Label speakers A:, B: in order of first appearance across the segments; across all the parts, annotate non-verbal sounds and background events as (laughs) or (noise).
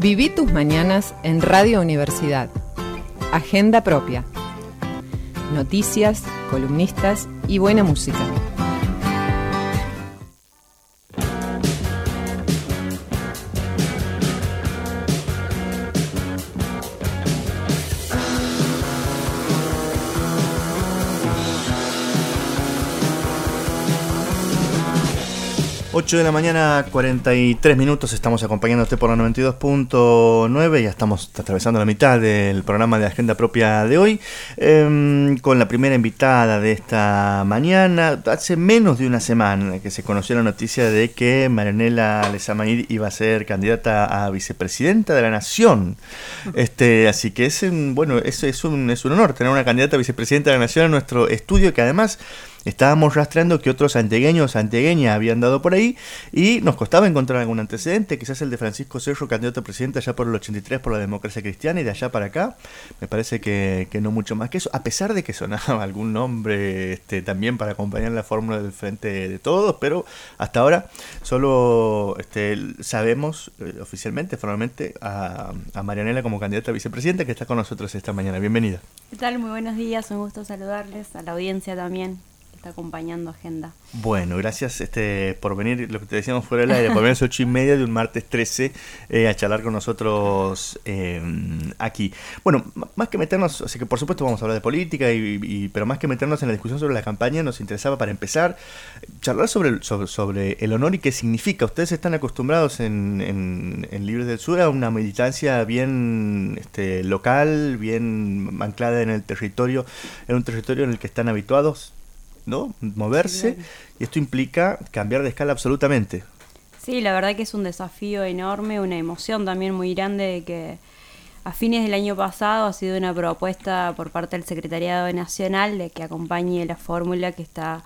A: Viví tus mañanas en Radio Universidad. Agenda propia. Noticias, columnistas y buena música.
B: 8 de la mañana, 43 minutos, estamos acompañándote por la 92.9, ya estamos atravesando la mitad del programa de Agenda Propia de hoy, em, con la primera invitada de esta mañana. Hace menos de una semana que se conoció la noticia de que Marianela Lezamaid iba a ser candidata a vicepresidenta de la Nación. Este, así que es un, bueno, es, es, un, es un honor tener una candidata a vicepresidenta de la Nación en nuestro estudio, que además Estábamos rastreando que otros antegueños, antegueñas habían dado por ahí y nos costaba encontrar algún antecedente, quizás el de Francisco Cerro, candidato a presidente allá por el 83 por la democracia cristiana y de allá para acá. Me parece que, no mucho más que eso, a pesar de que sonaba (laughs) algún nombre este, también para acompañar la fórmula del frente de todos, pero hasta ahora solo este, sabemos eh, oficialmente, formalmente, a, a Marianela como candidata a vicepresidenta que está con nosotros esta mañana. Bienvenida.
C: ¿Qué tal? Muy buenos días, un gusto saludarles, a la audiencia también está acompañando Agenda.
B: Bueno, gracias este, por venir, lo que te decíamos fuera del aire, por venir a las ocho y media de un martes 13 eh, a charlar con nosotros eh, aquí. Bueno, más que meternos, así que por supuesto vamos a hablar de política, y, pero más que meternos en la discusión sobre la campaña, nos interesaba para empezar charlar sobre, sobre, sobre el honor y qué significa. Ustedes están acostumbrados en, en, en Libres del Sur a una militancia bien este, local, bien anclada en el territorio, en un territorio en el que están habituados ¿no? Moverse, y esto implica cambiar de escala absolutamente.
C: Sí, la verdad que es un desafío enorme, una emoción también muy grande de que a fines del año pasado ha sido una propuesta por parte del Secretariado Nacional de que acompañe la fórmula que está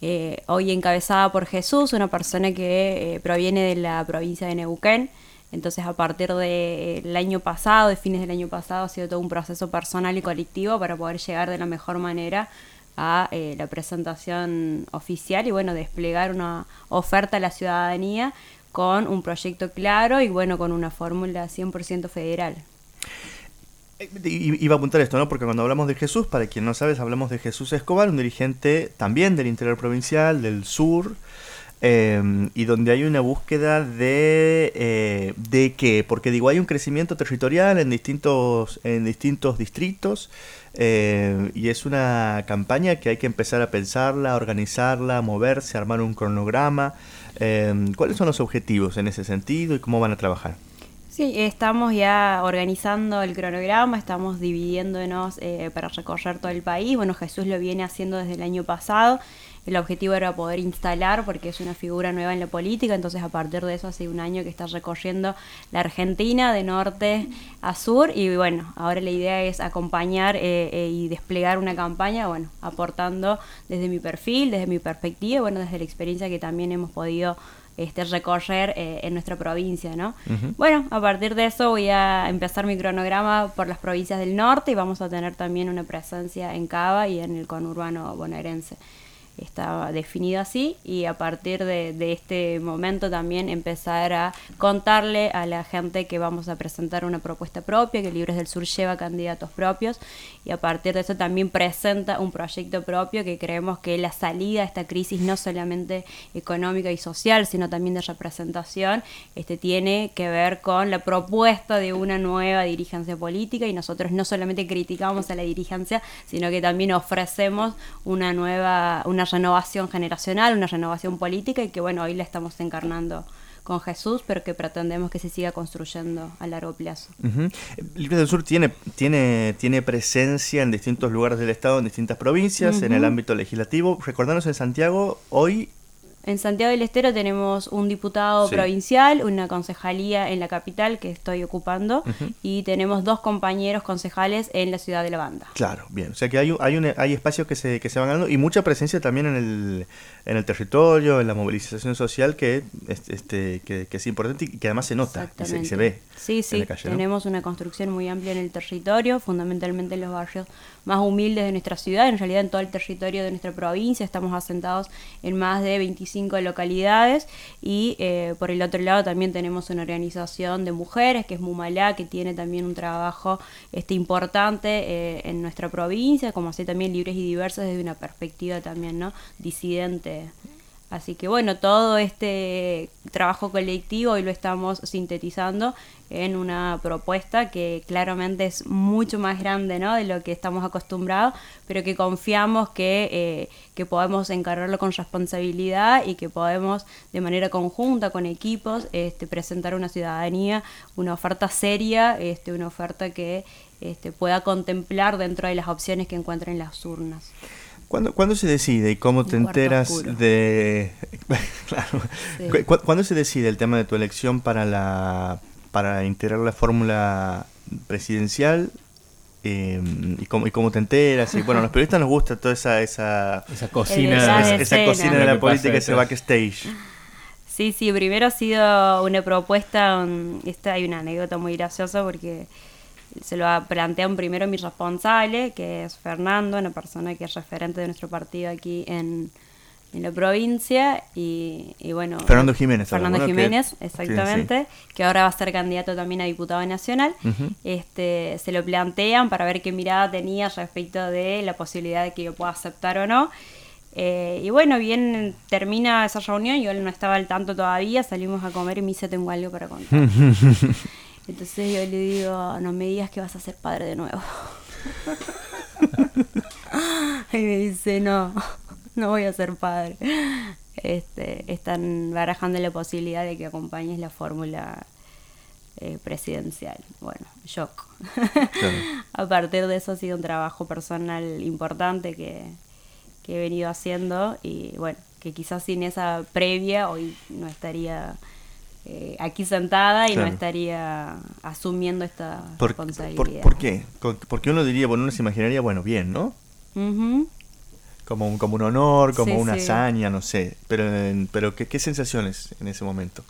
C: eh, hoy encabezada por Jesús, una persona que eh, proviene de la provincia de Neuquén. Entonces, a partir del año pasado, de fines del año pasado, ha sido todo un proceso personal y colectivo para poder llegar de la mejor manera a eh, la presentación oficial y bueno, desplegar una oferta a la ciudadanía con un proyecto claro y bueno, con una fórmula 100% federal.
B: Eh, iba a apuntar esto, ¿no? Porque cuando hablamos de Jesús, para quien no sabes, hablamos de Jesús Escobar, un dirigente también del interior provincial, del sur, eh, y donde hay una búsqueda de, de qué, porque digo, hay un crecimiento territorial en distintos, en distintos distritos, eh, y es una campaña que hay que empezar a pensarla, organizarla, moverse, armar un cronograma. Eh, ¿Cuáles son los objetivos en ese sentido y cómo van a trabajar?
C: Sí, estamos ya organizando el cronograma, estamos dividiéndonos eh, para recorrer todo el país. Bueno, Jesús lo viene haciendo desde el año pasado el objetivo era poder instalar, porque es una figura nueva en la política, entonces a partir de eso hace un año que está recorriendo la Argentina de norte a sur y bueno, ahora la idea es acompañar eh, eh, y desplegar una campaña, bueno, aportando desde mi perfil, desde mi perspectiva, bueno, desde la experiencia que también hemos podido este, recorrer eh, en nuestra provincia, ¿no? Bueno, a partir de eso voy a empezar mi cronograma por las provincias del norte y vamos a tener también una presencia en Cava y en el conurbano bonaerense estaba definido así y a partir de, este momento también empezar a contarle a la gente que vamos a presentar una propuesta propia, que Libres del Sur lleva candidatos propios y a partir de eso también presenta un proyecto propio que creemos que la salida a esta crisis no solamente económica y social, sino también de representación, este tiene que ver con la propuesta de una nueva dirigencia política y nosotros no solamente criticamos a la dirigencia, sino que también ofrecemos una nueva una renovación generacional, una renovación política y que bueno, hoy la estamos encarnando con Jesús, pero que pretendemos que se siga construyendo a largo plazo.
B: Libre del Sur tiene, tiene, tiene presencia en distintos lugares del Estado, en distintas provincias, en el ámbito legislativo. Recordanos en Santiago, hoy
C: en Santiago del Estero tenemos un diputado provincial, una concejalía en la capital que estoy ocupando y tenemos dos compañeros concejales en la ciudad de La Banda.
B: Claro, bien. O sea que hay, hay, hay espacios que se, que se van ganando y mucha presencia también en el, en el territorio, en la movilización social que, este, que, es importante y que además se nota y se, ve.
C: Sí, sí. tenemos una construcción muy amplia en el territorio, fundamentalmente en los barrios más humildes de nuestra ciudad, en realidad en todo el territorio de nuestra provincia. Estamos asentados en más de 25 25 localidades y eh, por el otro lado también tenemos una organización de mujeres que es Mumalá, que tiene también un trabajo este, importante eh, en nuestra provincia, como así también libres y diversos desde una perspectiva también no disidente Así que bueno, todo este trabajo colectivo hoy lo estamos sintetizando en una propuesta que claramente es mucho más grande ¿no? de lo que estamos acostumbrados, pero que confiamos que, eh, que podemos encargarlo con responsabilidad y que podemos de manera conjunta, con equipos, este, presentar a una ciudadanía una oferta seria, este, una oferta que este, pueda contemplar dentro de las opciones que encuentren en las urnas.
B: ¿Cuándo, se decide y cómo te enteras de... (laughs) claro. ¿Cuándo se decide el tema de tu elección para, la, para integrar la fórmula presidencial? Em, y, cómo, y cómo te enteras y bueno a los periodistas nos gusta toda esa esa,
D: esa cocina
B: esa, cocina de la política ese backstage
C: sí sí primero ha sido una propuesta esta hay una anécdota muy graciosa porque se lo plantean primero mi responsable, que es Fernando, una persona que es referente de nuestro partido aquí en, la provincia. Y, bueno.
B: Fernando Jiménez.
C: Fernando Jiménez, exactamente, que ahora va a ser candidato también a diputado nacional. este Se lo plantean para ver qué mirada tenía respecto de la posibilidad de que yo pueda aceptar o no. Eh, y bueno, bien termina esa reunión, yo no estaba al tanto todavía, salimos a comer y me dice, tengo algo para contar. (laughs) Entonces yo le digo, no me digas que vas a ser padre de nuevo. (laughs) y me dice, no, no voy a ser padre. Este, están barajando la posibilidad de que acompañes la fórmula eh, presidencial. Bueno, shock. (laughs) a partir de eso ha sido un trabajo personal importante que, que he venido haciendo y bueno, que quizás sin esa previa hoy no estaría eh, aquí sentada y no estaría asumiendo esta responsabilidad.
B: Por, qué? Porque uno diría, bueno, uno se imaginaría, bueno, bien, ¿no? como, un, como un honor, como una hazaña, no sé. Pero, pero ¿qué, ¿qué, sensaciones en ese momento?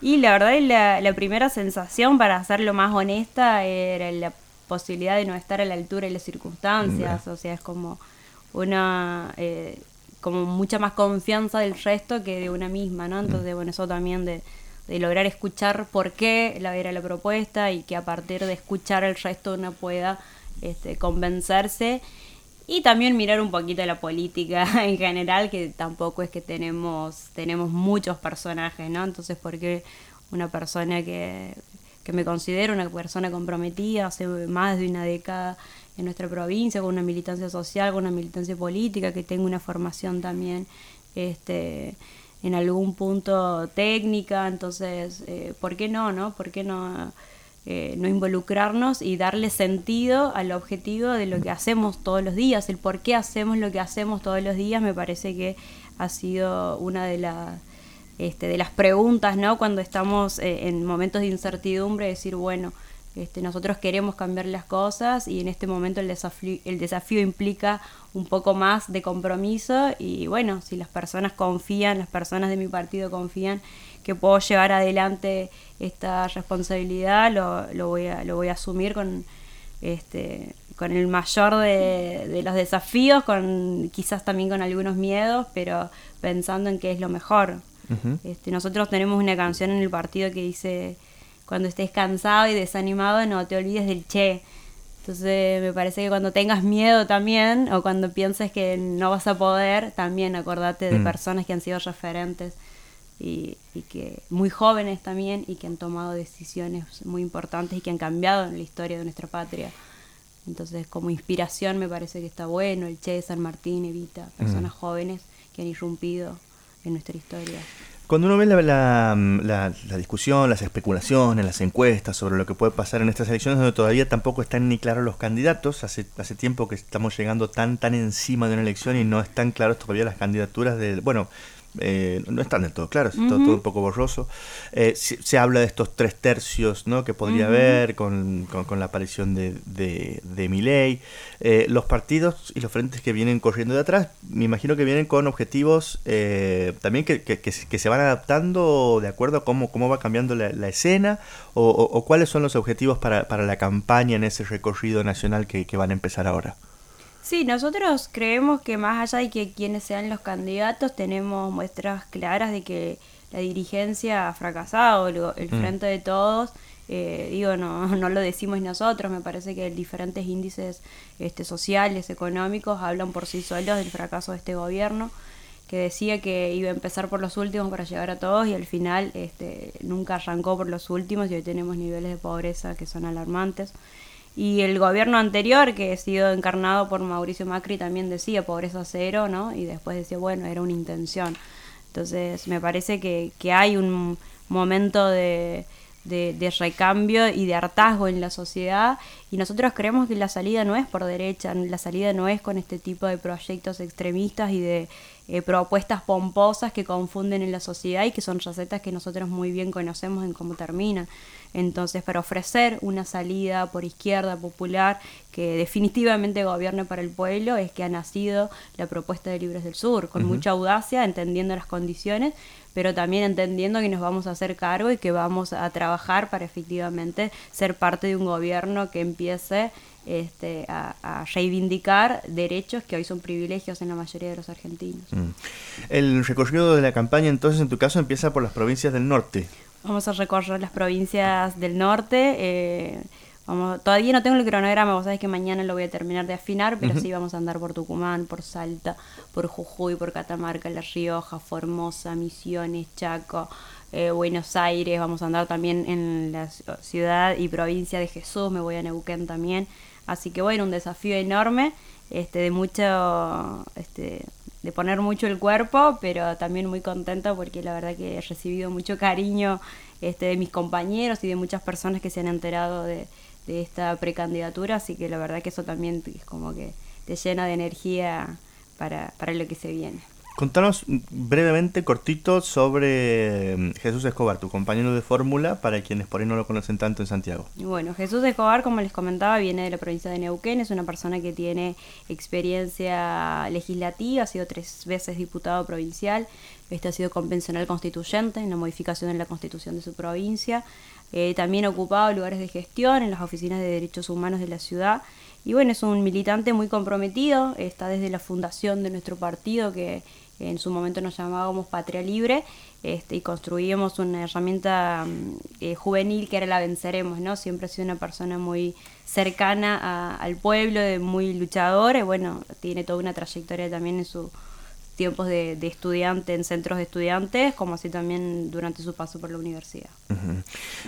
C: Y la verdad, la, la primera sensación, para hacerlo más honesta, era la posibilidad de no estar a la altura de las circunstancias. O sea, es como una... Eh, como mucha más confianza del resto que de una misma, ¿no? Entonces, mm. bueno, eso también de, de lograr escuchar por qué la era la propuesta y que a partir de escuchar el resto uno pueda este, convencerse. Y también mirar un poquito la política (laughs) en general que tampoco es que tenemos tenemos muchos personajes no entonces porque una persona que, que me considero una persona comprometida hace más de una década en nuestra provincia con una militancia social con una militancia política que tengo una formación también este en algún punto técnica, entonces, eh, ¿por qué no, no? ¿Por qué no, eh, no involucrarnos y darle sentido al objetivo de lo que hacemos todos los días? El por qué hacemos lo que hacemos todos los días me parece que ha sido una de las... Este, de las preguntas, ¿no? Cuando estamos eh, en momentos de incertidumbre, decir, bueno, este, nosotros queremos cambiar las cosas y en este momento el desafío, el desafío implica un poco más de compromiso y bueno, si las personas confían, las personas de mi partido confían que puedo llevar adelante esta responsabilidad, lo, lo, voy, a, lo voy a asumir con, este, con el mayor de, los desafíos, con quizás también con algunos miedos, pero pensando en qué es lo mejor. este, nosotros tenemos una canción en el partido que dice cuando estés cansado y desanimado, no te olvides del che. Entonces me parece que cuando tengas miedo también, o cuando pienses que no vas a poder, también acordate de mm. personas que han sido referentes y, que muy jóvenes también y que han tomado decisiones muy importantes y que han cambiado en la historia de nuestra patria. Entonces como inspiración me parece que está bueno el Che, San Martín, Evita, personas mm. jóvenes que han irrumpido en nuestra historia.
B: Cuando uno ve la, la, discusión, las especulaciones, las encuestas sobre lo que puede pasar en estas elecciones, donde todavía tampoco están ni claros los candidatos, hace, hace tiempo que estamos llegando tan tan encima de una elección y no están claros todavía las candidaturas de, bueno, eh, no están del todo claros, todo, un poco borroso. Eh, se, habla de estos tres tercios ¿no? que podría haber con, la aparición de, de, de Miley. Eh, los partidos y los frentes que vienen corriendo de atrás, me imagino que vienen con objetivos también que, que, se van adaptando de acuerdo a cómo, cómo va cambiando la, escena o, cuáles son los objetivos para, para, la campaña en ese recorrido nacional que, van a empezar ahora.
C: Sí, nosotros creemos que más allá de que quienes sean los candidatos, tenemos muestras claras de que la dirigencia ha fracasado, el, el
B: Mm.
C: frente de todos. eh, digo, no, (laughs) no lo decimos nosotros, me parece que diferentes índices este, sociales, económicos, hablan por sí solos del fracaso de este gobierno, que decía que iba a empezar por los últimos para llegar a todos y al final este, nunca arrancó por los últimos y hoy tenemos niveles de pobreza que son alarmantes. Y el gobierno anterior, que ha sido encarnado por Mauricio Macri, también decía pobreza cero, ¿no? Y después decía, bueno, era una intención. Entonces, me parece que, que hay un momento de, de, de recambio y de hartazgo en la sociedad y nosotros creemos que la salida no es por derecha, la salida no es con este tipo de proyectos extremistas y de eh, propuestas pomposas que confunden en la sociedad y que son recetas que nosotros muy bien conocemos en cómo terminan. Entonces, para ofrecer una salida por izquierda popular que definitivamente gobierne para el pueblo, es que ha nacido la propuesta de Libres del Sur, con mucha audacia, entendiendo las condiciones, pero también entendiendo que nos vamos a hacer cargo y que vamos a trabajar para efectivamente ser parte de un gobierno que empiece este, a, a reivindicar derechos que hoy son privilegios en la mayoría de los argentinos.
B: Mm. El recorrido de la campaña, entonces, en tu caso, empieza por las provincias del norte.
C: Vamos a recorrer las provincias del norte. eh, vamos, todavía no tengo el cronograma, vos sabés que mañana lo voy a terminar de afinar, pero sí vamos a andar por Tucumán, por Salta, por Jujuy, por Catamarca, La Rioja, Formosa, Misiones, Chaco, eh, Buenos Aires. Vamos a andar también en la ci- ciudad y provincia de Jesús, me voy a Neuquén también. Así que bueno, un desafío enorme, este, de mucho, este, de poner mucho el cuerpo, pero también muy contenta porque la verdad que he recibido mucho cariño este, de mis compañeros y de muchas personas que se han enterado de, de esta precandidatura, así que la verdad que eso también es como que te llena de energía para, para lo que se viene.
B: Contanos brevemente, cortito, sobre mm, Jesús Escobar, tu compañero de fórmula, para quienes por ahí no lo conocen tanto en Santiago.
C: Bueno, Jesús Escobar, como les comentaba, viene de la provincia de Neuquén, es una persona que tiene experiencia legislativa, ha sido tres veces diputado provincial, este ha sido convencional constituyente en la modificación de la constitución de su provincia, eh, también ha ocupado lugares de gestión en las oficinas de derechos humanos de la ciudad. Y bueno, es un militante muy comprometido, está desde la fundación de nuestro partido que en su momento nos llamábamos Patria Libre, este, y construíamos una herramienta mm, eh, juvenil que era la Venceremos, ¿no? Siempre ha sido una persona muy cercana al pueblo, muy luchadora, y bueno, tiene toda una trayectoria también en sus tiempos de, de estudiante en centros de estudiantes, como así también durante su paso por la universidad.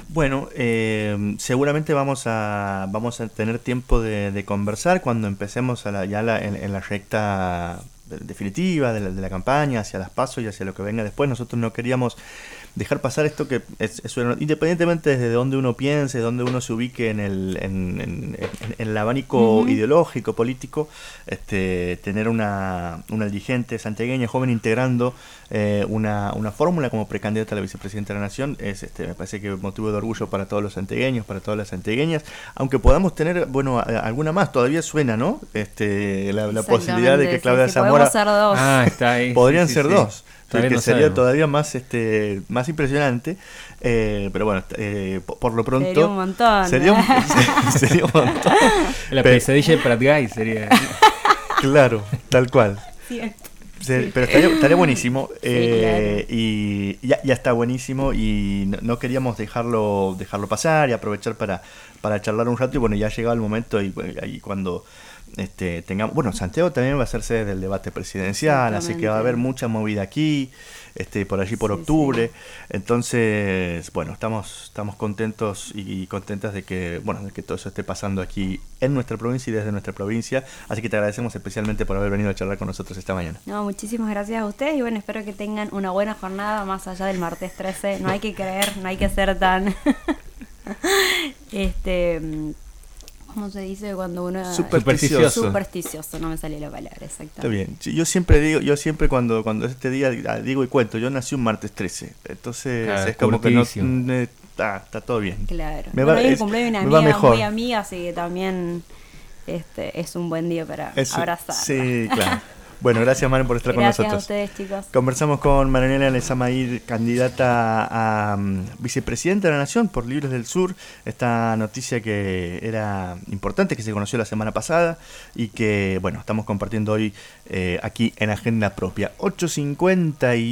B: Bueno, eh, seguramente vamos a vamos a tener tiempo de, conversar cuando empecemos a la- ya la- en, en la recta de- definitiva de la, de la campaña, hacia las pasos y hacia lo que venga después. Nosotros no queríamos dejar pasar esto que es, es una- independientemente desde donde uno piense, donde uno se ubique en el, en, en- en- en el abanico ideológico, político, este, tener una, una dirigente santiagueña joven integrando eh, una, una fórmula como precandidata a la vicepresidenta de la Nación es, este, me parece que motivo de orgullo para todos los santiagueños, para todas las santiagueñas, aunque podamos tener, bueno, a- alguna más, todavía suena, ¿no? Este, la, la posibilidad de que Claudia
C: sí, sí,
B: Zamora
C: podemos ser dos.
D: Ah, está ahí.
B: podrían
D: Sí, sí,
B: ser
D: sí.
B: dos. Que
D: no
B: sería
D: sabemos.
B: todavía más este más impresionante eh, pero bueno eh, po- por, lo pronto
C: Sería un montón,
B: sería un, (laughs) sería un montón (laughs)
D: La
B: Pe-
D: pesadilla de Prat Guy sería. (laughs)
B: claro tal cual
C: Cierto.
B: Pero estaría, estaría buenísimo.
C: Sí,
B: eh, Y ya, ya está buenísimo. Y no, no queríamos dejarlo dejarlo pasar y aprovechar para, para charlar un rato. Y bueno, ya ha llegado el momento. Y cuando este, tengamos. Bueno, Santiago también va a ser sede del debate presidencial. Así que va a haber mucha movida aquí. Este, por allí por
C: Sí,
B: octubre. Entonces, bueno, estamos, estamos contentos y contentas de que, bueno, de que todo eso esté pasando aquí en nuestra provincia y desde nuestra provincia. Así que te agradecemos especialmente por haber venido a charlar con nosotros esta mañana.
C: No, muchísimas gracias a ustedes y bueno, espero que tengan una buena jornada más allá del martes 13. No hay que creer, no hay que ser tan... (laughs) este... ¿Cómo se dice cuando uno...
B: Supersticioso.
C: Supersticioso, no me salió la palabra, exactamente.
B: Está bien. Yo siempre digo, yo siempre cuando cuando es este día ah, digo y cuento, yo nací un martes 13. Entonces
D: Ah,
B: es como que no mm, eh, está, está todo bien.
C: Claro.
B: Me
C: bueno,
B: va-
C: hoy
B: es
C: cumpleaños de
B: me
C: una
B: va
C: amiga
B: mejor.
C: muy amiga, así que también este, es un buen día para
B: Es-
C: abrazar.
B: Sí, (laughs) claro. Bueno, gracias Maren por estar con
C: Gracias
B: nosotros.
C: a ustedes, chicos.
B: Conversamos con Maranela Lezamair, candidata a mm, vicepresidenta de la Nación por Libres del Sur. Esta noticia que era importante, que se conoció la semana pasada y que, bueno, estamos compartiendo hoy eh, aquí en Agenda Propia. 8.50 y